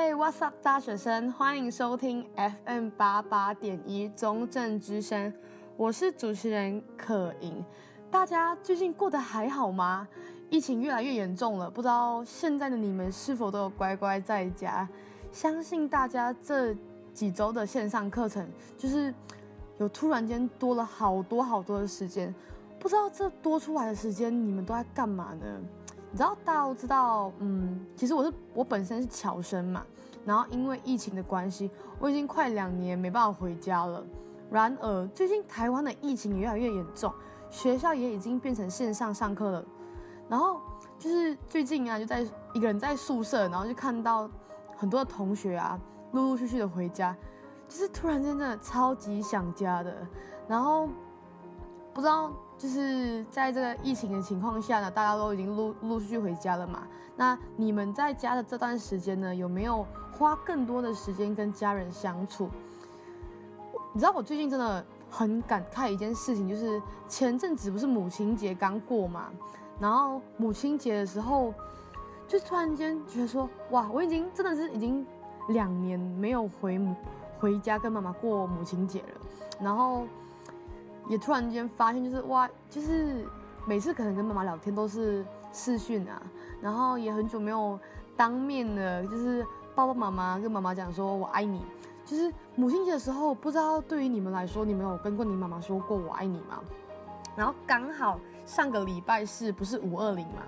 Hey, what's up，大学生？欢迎收听 FM 八八点一中正之声，我是主持人可盈。大家最近过得还好吗？疫情越来越严重了，不知道现在的你们是否都有乖乖在家？相信大家这几周的线上课程，就是有突然间多了好多好多的时间，不知道这多出来的时间你们都在干嘛呢？你知道，大家都知道，嗯，其实我是我本身是侨生嘛，然后因为疫情的关系，我已经快两年没办法回家了。然而，最近台湾的疫情也越来越严重，学校也已经变成线上上课了。然后就是最近啊，就在一个人在宿舍，然后就看到很多的同学啊，陆陆续续的回家，就是突然间真的超级想家的。然后不知道。就是在这个疫情的情况下呢，大家都已经陆陆续续回家了嘛。那你们在家的这段时间呢，有没有花更多的时间跟家人相处？你知道我最近真的很感慨一件事情，就是前阵子不是母亲节刚过嘛，然后母亲节的时候，就突然间觉得说，哇，我已经真的是已经两年没有回母回家跟妈妈过母亲节了，然后。也突然间发现，就是哇，就是每次可能跟妈妈聊天都是视讯啊，然后也很久没有当面的，就是爸爸妈妈，跟妈妈讲说我爱你。就是母亲节的时候，不知道对于你们来说，你们有跟过你妈妈说过我爱你吗？然后刚好上个礼拜四不是五二零嘛，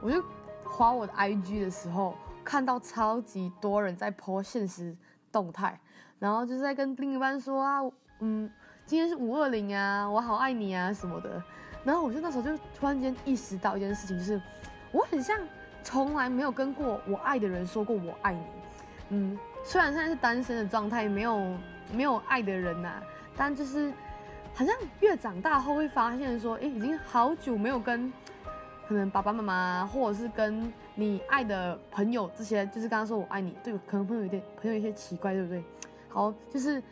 我就花我的 IG 的时候，看到超级多人在 po 现实动态，然后就是在跟另一半说啊，嗯。今天是五二零啊，我好爱你啊什么的，然后我就那时候就突然间意识到一件事情，就是我很像从来没有跟过我爱的人说过我爱你。嗯，虽然现在是单身的状态，没有没有爱的人呐、但就是好像越长大后会发现说，哎，已经好久没有跟可能爸爸妈妈或者是跟你爱的朋友这些，就是刚刚说我爱你，对，可能朋友有点朋友有些奇怪，对不对？好，就是。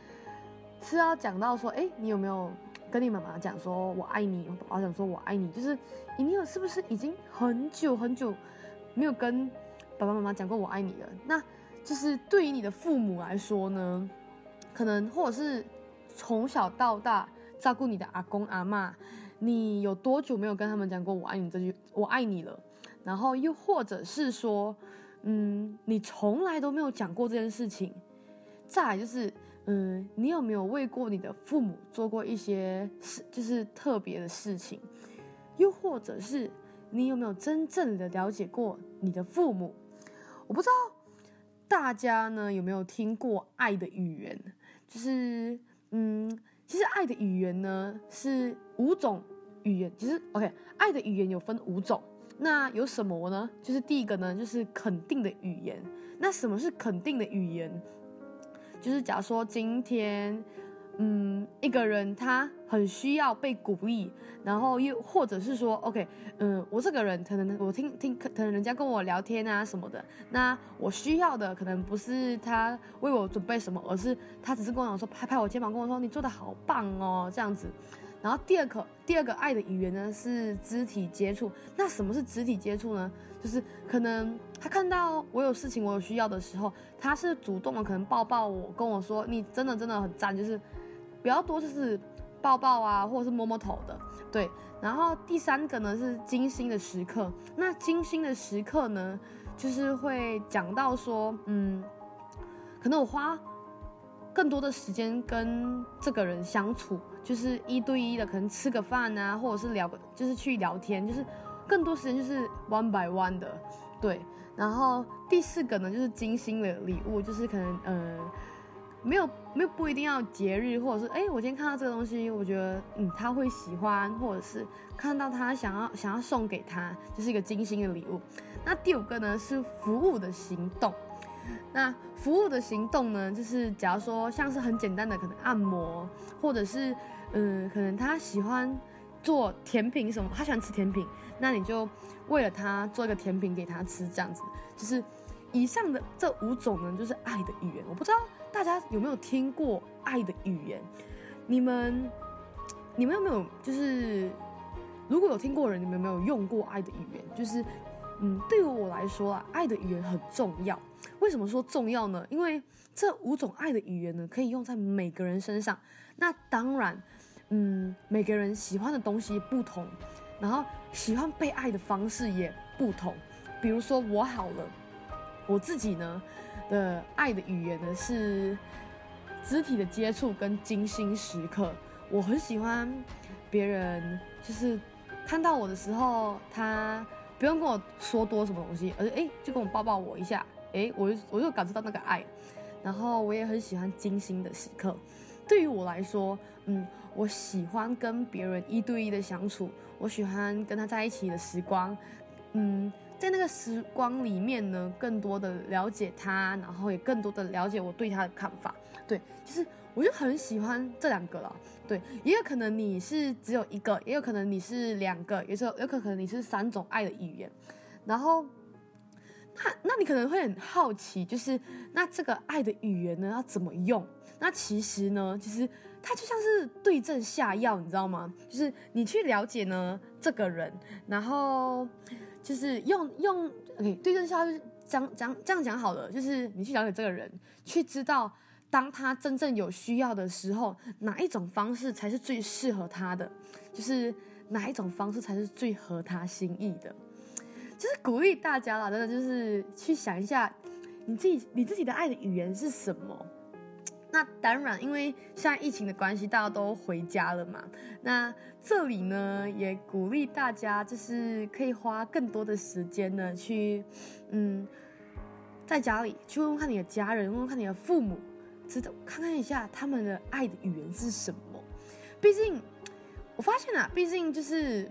是要讲到说，哎，你有没有跟你妈妈讲说我爱你？我爸爸讲说我爱你，就是你有是不是已经很久很久没有跟爸爸妈妈讲过我爱你了？那就是对于你的父母来说呢，可能或者是从小到大照顾你的阿公阿嬷，你有多久没有跟他们讲过我爱你这句我爱你了？然后又或者是说，嗯，你从来都没有讲过这件事情。再来就是。嗯，你有没有为过你的父母做过一些事，就是特别的事情？又或者是你有没有真正的了解过你的父母？我不知道大家呢有没有听过爱的语言？就是嗯，其实爱的语言呢是五种语言。其实 OK，爱的语言有分五种。那有什么呢？就是第一个呢，就是肯定的语言。那什么是肯定的语言？就是假如说今天，嗯，一个人他很需要被鼓励，然后又或者是说，OK，嗯，我这个人可能我听听，可能人家跟我聊天啊什么的，那我需要的可能不是他为我准备什么，而是他只是跟我讲说，拍拍我肩膀跟我说你做得好棒哦，这样子。然后第二个第二个爱的语言呢是肢体接触。那什么是肢体接触呢？就是可能他看到我有事情我有需要的时候，他是主动的，可能抱抱我，跟我说你真的真的很赞，就是比较多就是抱抱啊，或者是摸摸头的。对。然后第三个呢是精心的时刻。那精心的时刻呢，就是会讲到说，嗯，可能我花。更多的时间跟这个人相处，就是一对一的，可能吃个饭啊，或者是聊，就是去聊天，就是更多时间就是 one by one 的，对。然后第四个呢，就是精心的礼物，就是可能呃，没有没有不一定要节日，或者是哎，我今天看到这个东西，我觉得嗯他会喜欢，或者是看到他想要想要送给他，就是一个精心的礼物。那第五个呢，是服务的行动。那服务的行动呢，就是假如说像是很简单的，可能按摩，或者是嗯，可能他喜欢做甜品什么，他喜欢吃甜品，那你就为了他做一个甜品给他吃，这样子。就是以上的这五种呢，就是爱的语言。我不知道大家有没有听过爱的语言？你们你们有没有就是如果有听过人，你们有没有用过爱的语言？就是嗯，对于我来说啊，爱的语言很重要。为什么说重要呢？因为这五种爱的语言呢，可以用在每个人身上。那当然，嗯，每个人喜欢的东西不同，然后喜欢被爱的方式也不同。比如说我好了，我自己呢的爱的语言呢是肢体的接触跟精心时刻。我很喜欢别人就是看到我的时候，他不用跟我说多什么东西，而是哎就跟我抱抱我一下，哎我就我就感受到那个爱。然后我也很喜欢精心的时刻。对于我来说，嗯，我喜欢跟别人一对一的相处，我喜欢跟他在一起的时光，嗯。在那个时光里面呢，更多的了解他，然后也更多的了解我对他的看法。对，就是我就很喜欢这两个了。对，也有可能你是只有一个，也有可能你是两个，也是有可能你是三种爱的语言。然后，那那你可能会很好奇，就是那这个爱的语言呢要怎么用？那其实呢，其实它就像是对症下药，你知道吗？就是你去了解呢这个人，然后。就是用用，OK，对症下药，讲讲这样讲好了。就是你去了解这个人，去知道当他真正有需要的时候，哪一种方式才是最适合他的，就是哪一种方式才是最合他心意的。就是鼓励大家啦，真的就是去想一下，你自己你自己的爱的语言是什么。那当然，因为现在疫情的关系，大家都回家了嘛。那这里呢，也鼓励大家，就是可以花更多的时间呢，去，嗯，在家里去问问看你的家人，问问看你的父母，知道看看一下他们的爱的语言是什么。毕竟，我发现啊，毕竟就是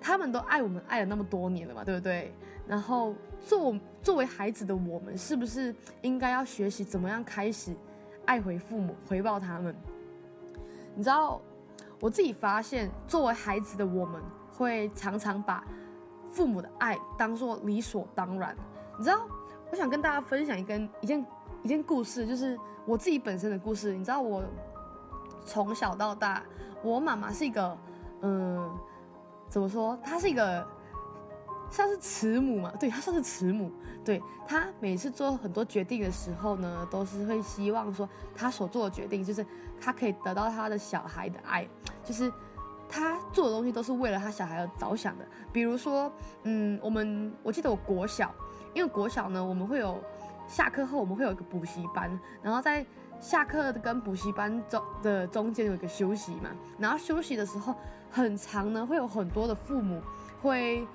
他们都爱我们爱了那么多年了嘛，对不对？然后作作为孩子的我们，是不是应该要学习怎么样开始？爱回父母，回报他们。你知道，我自己发现，作为孩子的我们，会常常把父母的爱当作理所当然。你知道，我想跟大家分享一个一件一件故事，就是我自己本身的故事。你知道，我从小到大，我妈妈是一个，嗯，怎么说？她是一个。像是慈母嘛，对，他算是慈母，对，他每次做很多决定的时候呢，都是会希望说他所做的决定就是他可以得到他的小孩的爱，就是他做的东西都是为了他小孩而着想的。比如说，嗯，我们我记得我国小，因为国小呢，我们会有下课后我们会有一个补习班，然后在下课跟补习班中的中间有一个休息嘛，然后休息的时候很长呢，会有很多的父母会。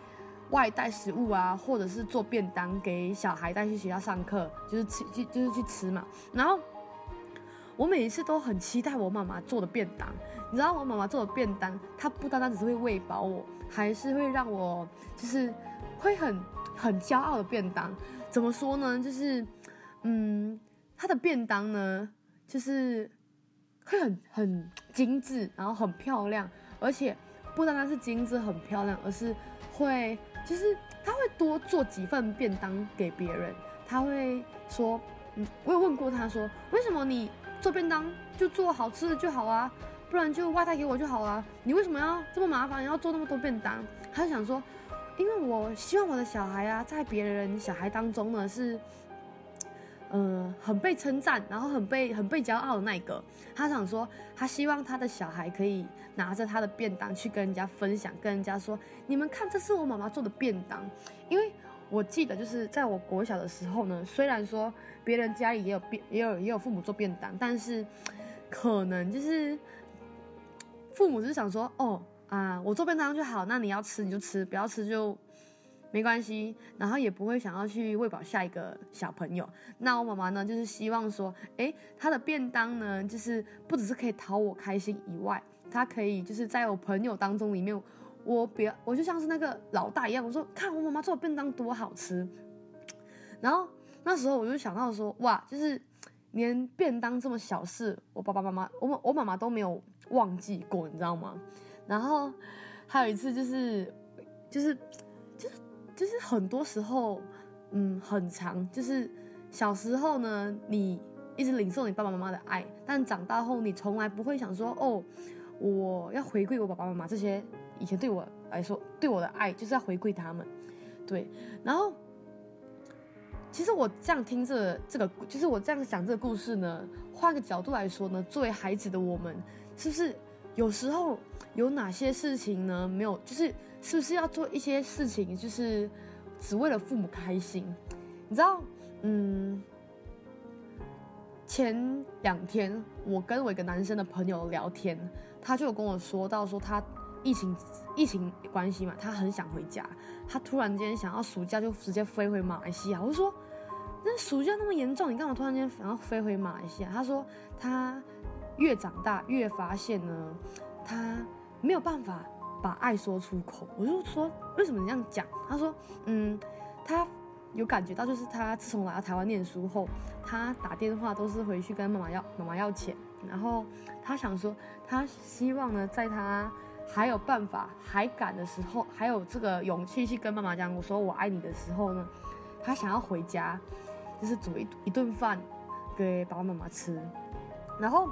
外带食物啊，或者是做便当给小孩带去学校上课，就是吃，就就是去吃嘛。然后我每一次都很期待我妈妈做的便当。你知道我妈妈做的便当，她不单单只是会喂饱我，还是会让我就是会很很骄傲的便当。怎么说呢？就是嗯，她的便当呢，就是会很很精致，然后很漂亮，而且不单单是精致很漂亮，而是会。其实他会多做几份便当给别人，他会说，嗯，我有问过他说，为什么你做便当就做好吃的就好啊，不然就外带给我就好啊，你为什么要这么麻烦，要做那么多便当？他就想说，因为我希望我的小孩啊，在别人小孩当中呢是。呃，很被称赞，然后很被很被骄傲的那一个，他想说，他希望他的小孩可以拿着他的便当去跟人家分享，跟人家说，你们看，这是我妈妈做的便当。因为我记得，就是在我国小的时候呢，虽然说别人家里也有便，也有也有父母做便当，但是可能就是父母就是想说，哦啊，我做便当就好，那你要吃你就吃，不要吃就。没关系，然后也不会想要去喂饱下一个小朋友。那我妈妈呢，就是希望说，诶，她的便当呢，就是不只是可以讨我开心以外，她可以就是在我朋友当中里面，我比我就像是那个老大一样。我说，看我妈妈做的便当多好吃。然后那时候我就想到说，哇，就是连便当这么小事，我爸爸妈妈，我我妈妈都没有忘记过，你知道吗？然后还有一次就是，就是。就是很多时候，嗯，很长。就是小时候呢，你一直领受你爸爸妈妈的爱，但长大后你从来不会想说，哦，我要回馈我爸爸妈妈这些以前对我来说对我的爱，就是要回馈他们。对，然后其实我这样听这个、这个，就是我这样讲这个故事呢，换个角度来说呢，作为孩子的我们，是不是有时候有哪些事情呢？没有，就是是不是要做一些事情，就是只为了父母开心？你知道，嗯，前两天我跟我一个男生的朋友聊天，他就有跟我说到说他。疫情疫情关系嘛，他很想回家。他突然间想要暑假就直接飞回马来西亚。我就说，那暑假那么严重，你干嘛突然间想要飞回马来西亚？他说，他越长大越发现呢，他没有办法把爱说出口。我就说，为什么你这样讲？他说，嗯，他有感觉到，就是他自从来到台湾念书后，他打电话都是回去跟妈妈要妈妈要钱。然后他想说，他希望呢，在他还有办法，还敢的时候，还有这个勇气去跟妈妈讲，我说我爱你的时候呢，他想要回家，就是煮一一顿饭给爸爸妈妈吃。然后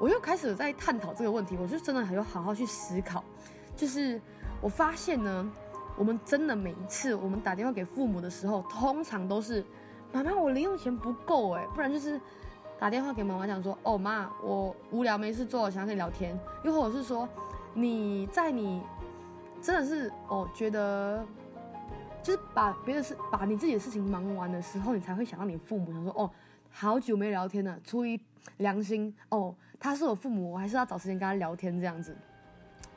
我又开始在探讨这个问题，我就真的很有好好去思考。就是我发现呢，我们真的每一次我们打电话给父母的时候，通常都是妈妈我零用钱不够哎，不然就是打电话给妈妈讲说，哦妈，我无聊没事做，想跟你聊天，又或者是说。你在你真的是哦，觉得就是把别的事，把你自己的事情忙完的时候，你才会想到你父母，想说哦，好久没聊天了，出于良心哦，他是我父母，我还是要找时间跟他聊天这样子。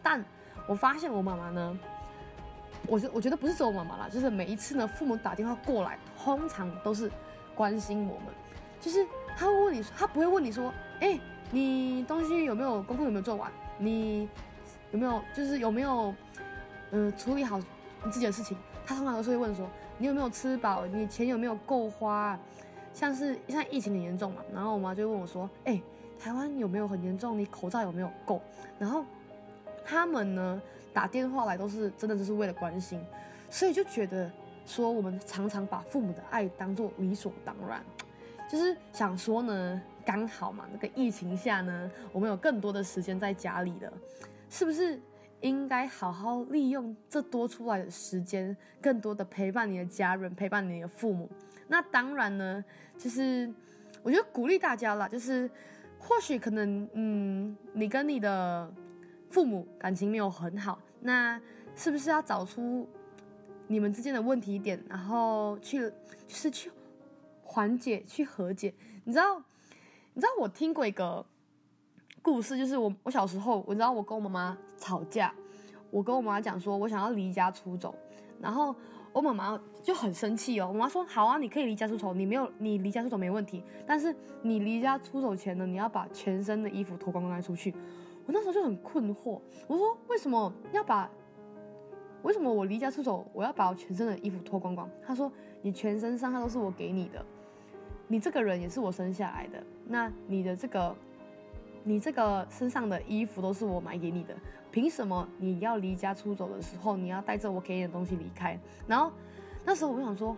但我发现我妈妈呢，我觉我觉得不是只有我妈妈啦，就是每一次呢，父母打电话过来，通常都是关心我们，就是他会问你，他不会问你说，哎，你东西有没有功课有没有做完，你。有没有就是有没有，嗯、处理好你自己的事情？他通常都是会问说，你有没有吃饱？你钱有没有够花？像是现在疫情很严重嘛，然后我妈就问我说，哎、台湾有没有很严重？你口罩有没有够？然后他们呢打电话来都是真的就是为了关心，所以就觉得说我们常常把父母的爱当做理所当然，就是想说呢，刚好嘛，那个疫情下呢，我们有更多的时间在家里了。是不是应该好好利用这多出来的时间，更多的陪伴你的家人，陪伴你的父母？那当然呢，就是我觉得鼓励大家啦，就是或许可能，嗯，你跟你的父母感情没有很好，那是不是要找出你们之间的问题点，然后去，就是去缓解、去和解？你知道，你知道我听过一个。故事就是我，我小时候，我知道我跟我妈妈吵架，我跟我妈妈讲说，我想要离家出走，然后我妈妈就很生气哦。我妈说，好啊，你可以离家出走，你没有，你离家出走没问题，但是你离家出走前呢，你要把全身的衣服脱光光再出去。我那时候就很困惑，我说为什么要把，为什么我离家出走，我要把我全身的衣服脱光光？他说，你全身上下都是我给你的，你这个人也是我生下来的，那你的这个。你这个身上的衣服都是我买给你的，凭什么你要离家出走的时候，你要带着我给你的东西离开？然后那时候我想说，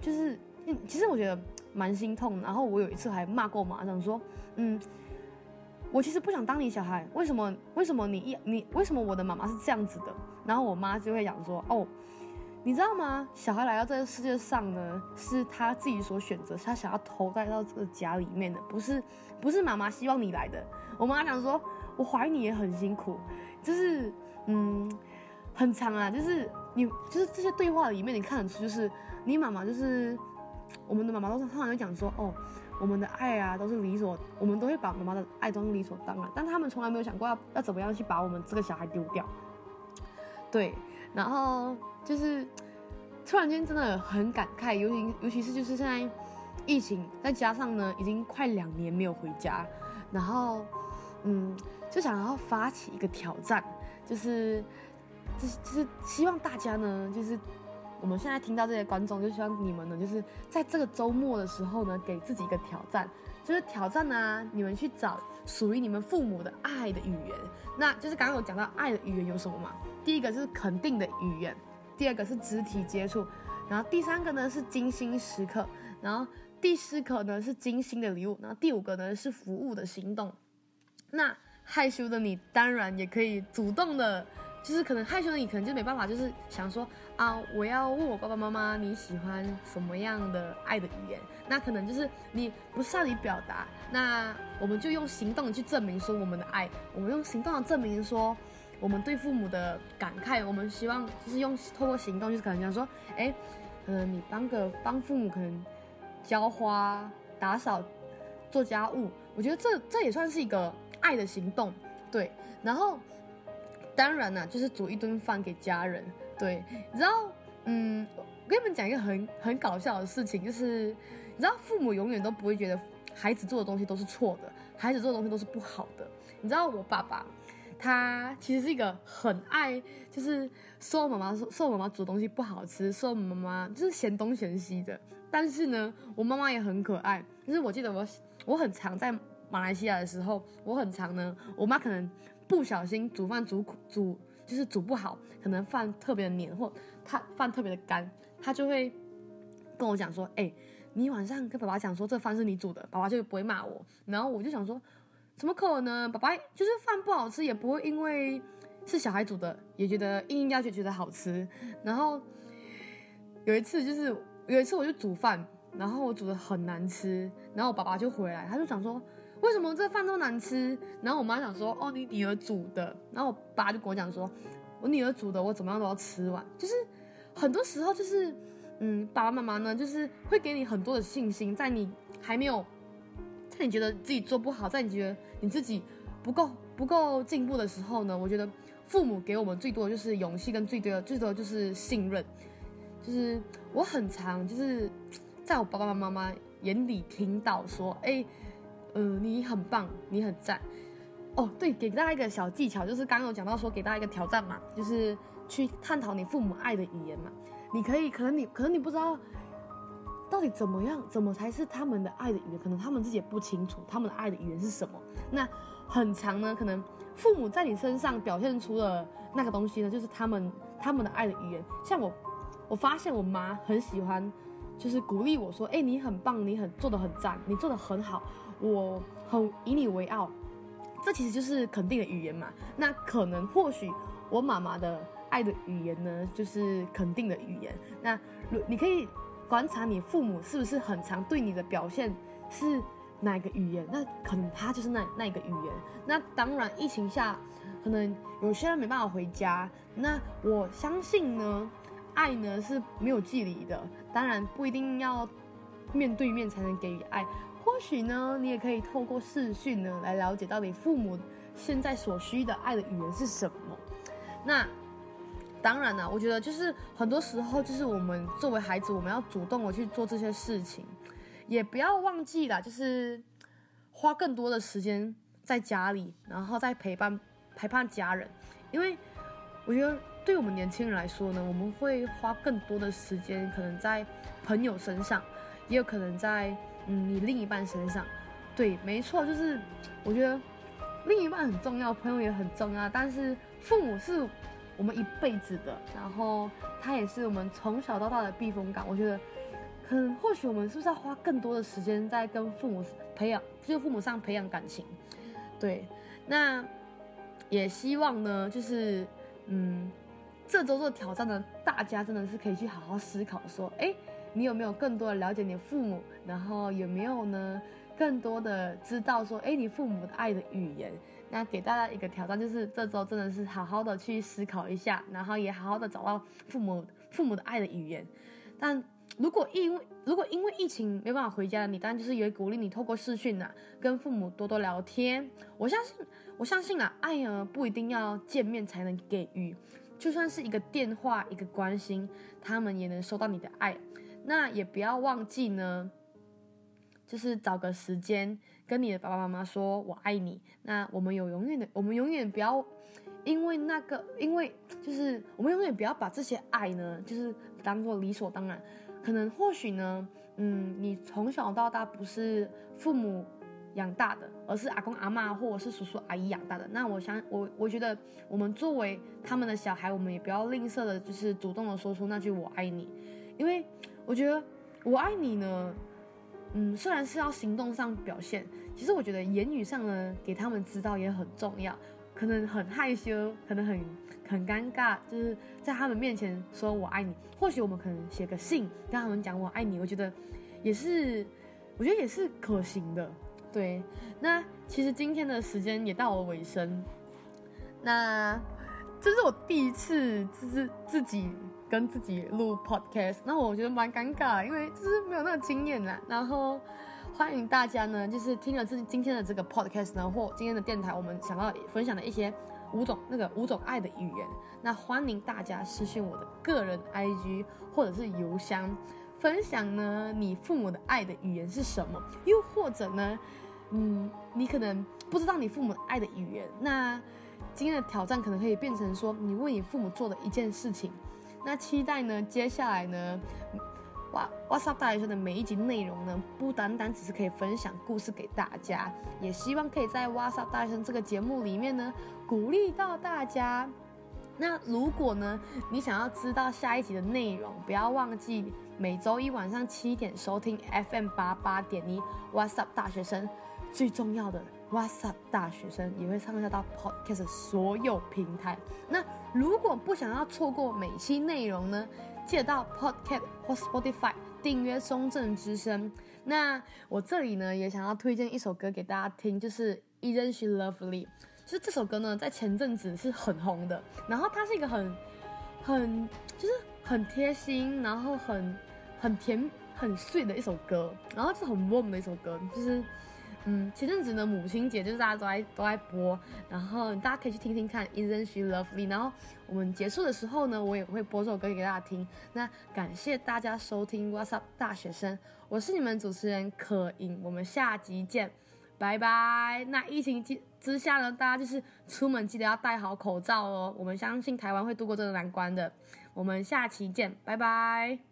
就是其实我觉得蛮心痛。然后我有一次还骂过妈，想说，嗯，我其实不想当你小孩，为什么？为什么你一你为什么我的妈妈是这样子的？然后我妈就会讲说，哦。你知道吗？小孩来到这个世界上呢，是他自己所选择，他想要投胎到这个家里面的，不是，不是妈妈希望你来的。我妈讲说，我怀你也很辛苦，就是，嗯，很长啊，就是你，就是这些对话里面，你看得出，就是你妈妈，就是我们的妈妈，都是通常就讲说，哦，我们的爱啊，都是理所，我们都会把妈妈的爱当理所当然，但他们从来没有想过要要怎么样去把我们这个小孩丢掉，对。然后就是突然间真的很感慨，尤其尤其是就是现在疫情，再加上呢已经快两年没有回家，然后嗯就想要发起一个挑战，就是就是就是希望大家呢，就是我们现在听到这些观众，就希望你们呢，就是在这个周末的时候呢，给自己一个挑战，就是挑战啊，你们去找属于你们父母的爱的语言，那就是刚刚有讲到爱的语言有什么嘛？第一个是肯定的语言，第二个是肢体接触，然后第三个呢是精心时刻，然后第四个呢是精心的礼物，然后第五个呢是服务的行动。那害羞的你当然也可以主动的就是可能害羞的你，可能就没办法，就是想说啊，我要问我爸爸妈妈你喜欢什么样的爱的语言？那可能就是你不善于表达，那我们就用行动去证明说我们的爱，我们用行动来证明说我们对父母的感慨。我们希望就是用透过行动，就是可能想说，哎，可能你帮个帮父母，可能浇花、打扫、做家务，我觉得这这也算是一个爱的行动，对，然后。当然啦，就是煮一顿饭给家人。对，你知道，嗯，我跟你们讲一个很很搞笑的事情，就是你知道，父母永远都不会觉得孩子做的东西都是错的，孩子做的东西都是不好的。你知道，我爸爸他其实是一个很爱，就是说我妈妈说说我妈妈煮的东西不好吃，说我妈妈就是嫌东嫌西的。但是呢，我妈妈也很可爱。就是我记得我我很常在马来西亚的时候，我很常呢，我妈可能。不小心煮饭煮煮就是煮不好，可能饭特别的黏或他饭特别的干，他就会跟我讲说：“哎、你晚上跟爸爸讲说这饭是你煮的，爸爸就不会骂我。”然后我就想说：“怎么可能？爸爸就是饭不好吃也不会因为是小孩煮的，也觉得硬硬要就觉得好吃。”然后有一次就是有一次我就煮饭，然后我煮的很难吃，然后我爸爸就回来，他就想说。为什么这饭都难吃？然后我妈想说，哦，你女儿煮的。然后我爸就跟我讲说，我女儿煮的，我怎么样都要吃完。就是很多时候，就是嗯，爸爸妈妈呢，就是会给你很多的信心，在你还没有，在你觉得自己做不好，在你觉得你自己不够不够进步的时候呢，我觉得父母给我们最多的就是勇气，跟最多的最多的就是信任。就是我很常就是在我爸爸妈妈眼里听到说，哎。嗯、你很棒，你很赞。哦，对，给大家一个小技巧，就是刚刚有讲到说，给大家一个挑战嘛，就是去探讨你父母爱的语言嘛。你可以，可能你，可能你不知道到底怎么样，怎么才是他们的爱的语言，可能他们自己也不清楚他们的爱的语言是什么。那很长呢，可能父母在你身上表现出了那个东西呢，就是他们他们的爱的语言。像我，我发现我妈很喜欢，就是鼓励我说，哎，你很棒，你很做的很赞，你做的很好。我很以你为傲，这其实就是肯定的语言嘛。那可能或许我妈妈的爱的语言呢，就是肯定的语言。那你可以观察你父母是不是很常对你的表现是哪个语言，那可能他就是那那一个语言。那当然，疫情下可能有些人没办法回家，那我相信呢，爱呢是没有距离的。当然不一定要面对面才能给予爱。或许呢，你也可以透过视讯呢来了解到你父母现在所需的爱的语言是什么。那当然了，我觉得就是很多时候，就是我们作为孩子，我们要主动的去做这些事情，也不要忘记了，就是花更多的时间在家里，然后再陪伴陪伴家人。因为我觉得对我们年轻人来说呢，我们会花更多的时间，可能在朋友身上，也有可能在。嗯，你另一半身上，对，没错，就是我觉得另一半很重要，朋友也很重要，但是父母是我们一辈子的，然后他也是我们从小到大的避风港。我觉得，可能或许我们是不是要花更多的时间在跟父母培养，就父母上培养感情？对，那也希望呢，就是嗯，这周做挑战的，大家真的是可以去好好思考，说，哎。你有没有更多的了解你父母？然后有没有呢？更多的知道说，哎，你父母的爱的语言？那给大家一个挑战，就是这周真的是好好的去思考一下，然后也好好的找到父母父母的爱的语言。但如果因为如果因为疫情没办法回家，你当然就是也鼓励你透过视讯啊，跟父母多多聊天。我相信我相信啊，爱呢不一定要见面才能给予，就算是一个电话一个关心，他们也能收到你的爱。那也不要忘记呢，就是找个时间跟你的爸爸妈妈说“我爱你”。那我们有永远的，我们永远不要因为那个，因为就是我们永远不要把这些爱呢，就是当做理所当然。可能或许呢，嗯，你从小到大不是父母养大的，而是阿公阿嬷或者是叔叔阿姨养大的。那我想，我我觉得我们作为他们的小孩，我们也不要吝啬的，就是主动的说出那句“我爱你”，因为。我觉得我爱你呢，嗯，虽然是要行动上表现，其实我觉得言语上呢，给他们知道也很重要。可能很害羞，可能很很尴尬，就是在他们面前说我爱你。或许我们可能写个信跟他们讲我爱你，我觉得也是，我觉得也是可行的。对，那其实今天的时间也到了尾声，那这是我第一次自自己跟自己录 podcast，那我觉得蛮尴尬，因为就是没有那个经验啦。然后。欢迎大家呢，就是听了这今天的这个 podcast 呢，或今天的电台，我们想要分享的一些五种那个五种爱的语言。那欢迎大家私信我的个人 IG 或者是邮箱，分享呢你父母的爱的语言是什么？又或者呢，嗯，你可能不知道你父母爱的语言，那今天的挑战可能可以变成说，你为你父母做的一件事情。那期待呢，接下来呢。哇，What's Up 大学生的每一集内容呢，不单单只是可以分享故事给大家，也希望可以在 What's Up 大学生这个节目里面呢，鼓励到大家。那如果呢，你想要知道下一集的内容，不要忘记每周一晚上七点收听 FM 八八点一 What's Up 大学生。最重要的 What's Up 大学生也会上架到 Podcast 所有平台。那如果不想要错过每期内容呢，记得到 Podcast 或 Spotify 订阅中正之声。那我这里呢也想要推荐一首歌给大家听，就是《Isn't She Lovely》。就是这首歌呢在前阵子是很红的，然后它是一个很很就是很贴心，然后很很甜很碎的一首歌，然后是很 warm 的一首歌，就是。嗯，前阵子呢，母亲节就是大家都在都在播，然后大家可以去听听看，Isn't she lovely？然后我们结束的时候呢，我也会播这首歌给大家听。那感谢大家收听 What's Up 大学生，我是你们主持人可盈，我们下集见，拜拜。那疫情之之下呢，大家就是出门记得要戴好口罩哦。我们相信台湾会度过这个难关的，我们下期见，拜拜。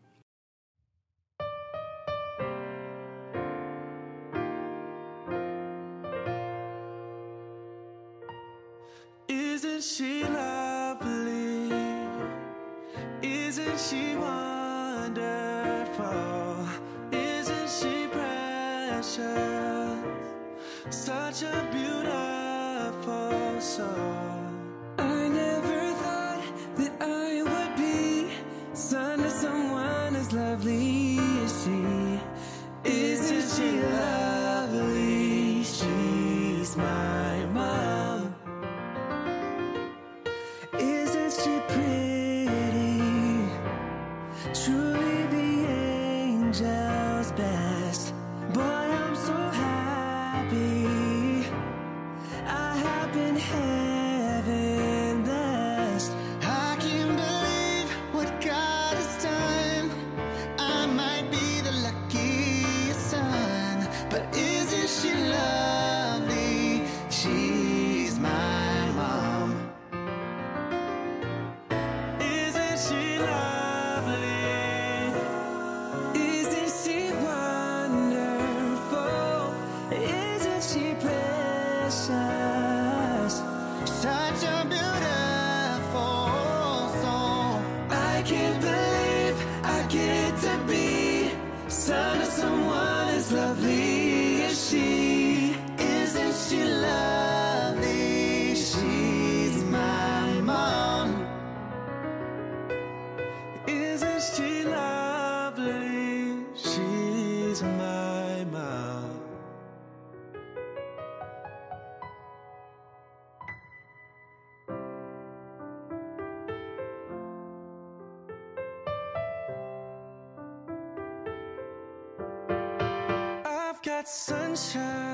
she wonderful? Isn't she precious? Such a beautiful soul. I never thought that I would be son of someone as lovely as she. Isn't she lovely? angels back. sunshine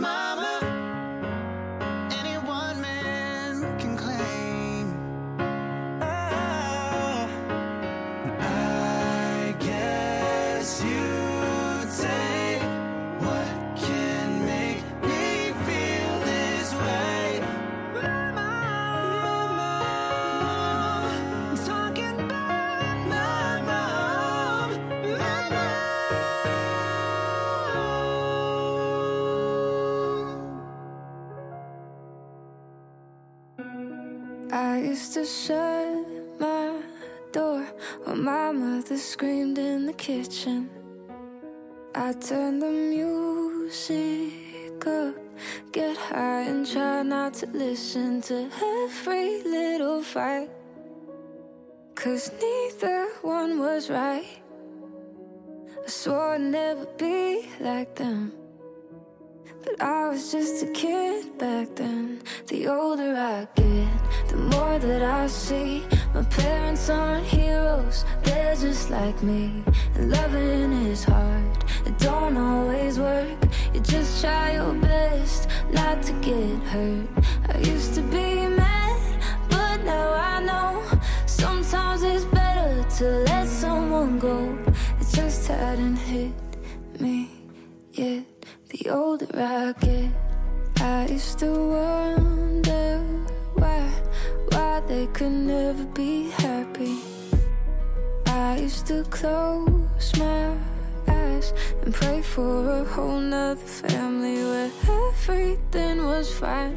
smile. To shut my door while my mother screamed in the kitchen. I turned the music up, get high and try not to listen to every little fight. Cause neither one was right. I swore I'd never be like them. But I was just a kid back then. The older I get, the more that I see. My parents aren't heroes, they're just like me. And loving is hard, it don't always work. You just try your best not to get hurt. I used to be mad, but now I know sometimes it's better to let someone go. It just hadn't hit me yet. The older I get, I used to wonder they could never be happy. I used to close my eyes and pray for a whole nother family where everything was fine.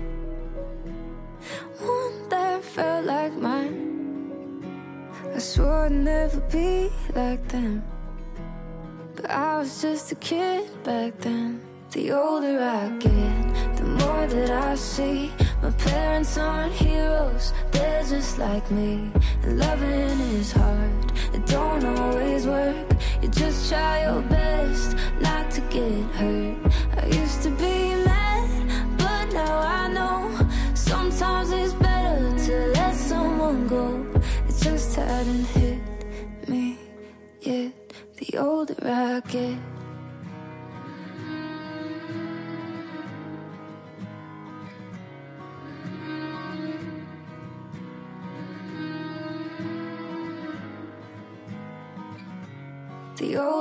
One that felt like mine. I swore I'd never be like them. But I was just a kid back then. The older I get, the more that I see. My parents aren't heroes, they're just like me. And loving is hard, it don't always work. You just try your best not to get hurt. I used to be mad, but now I know sometimes it's better to let someone go. It just hadn't hit me yet. The older I get.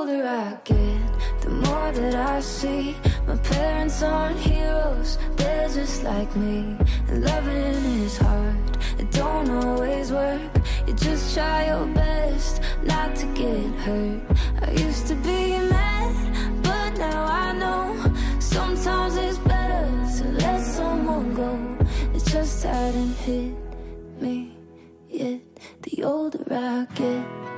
Older I get, the more that I see. My parents aren't heroes, they're just like me. And loving is hard, it don't always work. You just try your best not to get hurt. I used to be mad, but now I know sometimes it's better to let someone go. It just hadn't hit me yet. The older I get.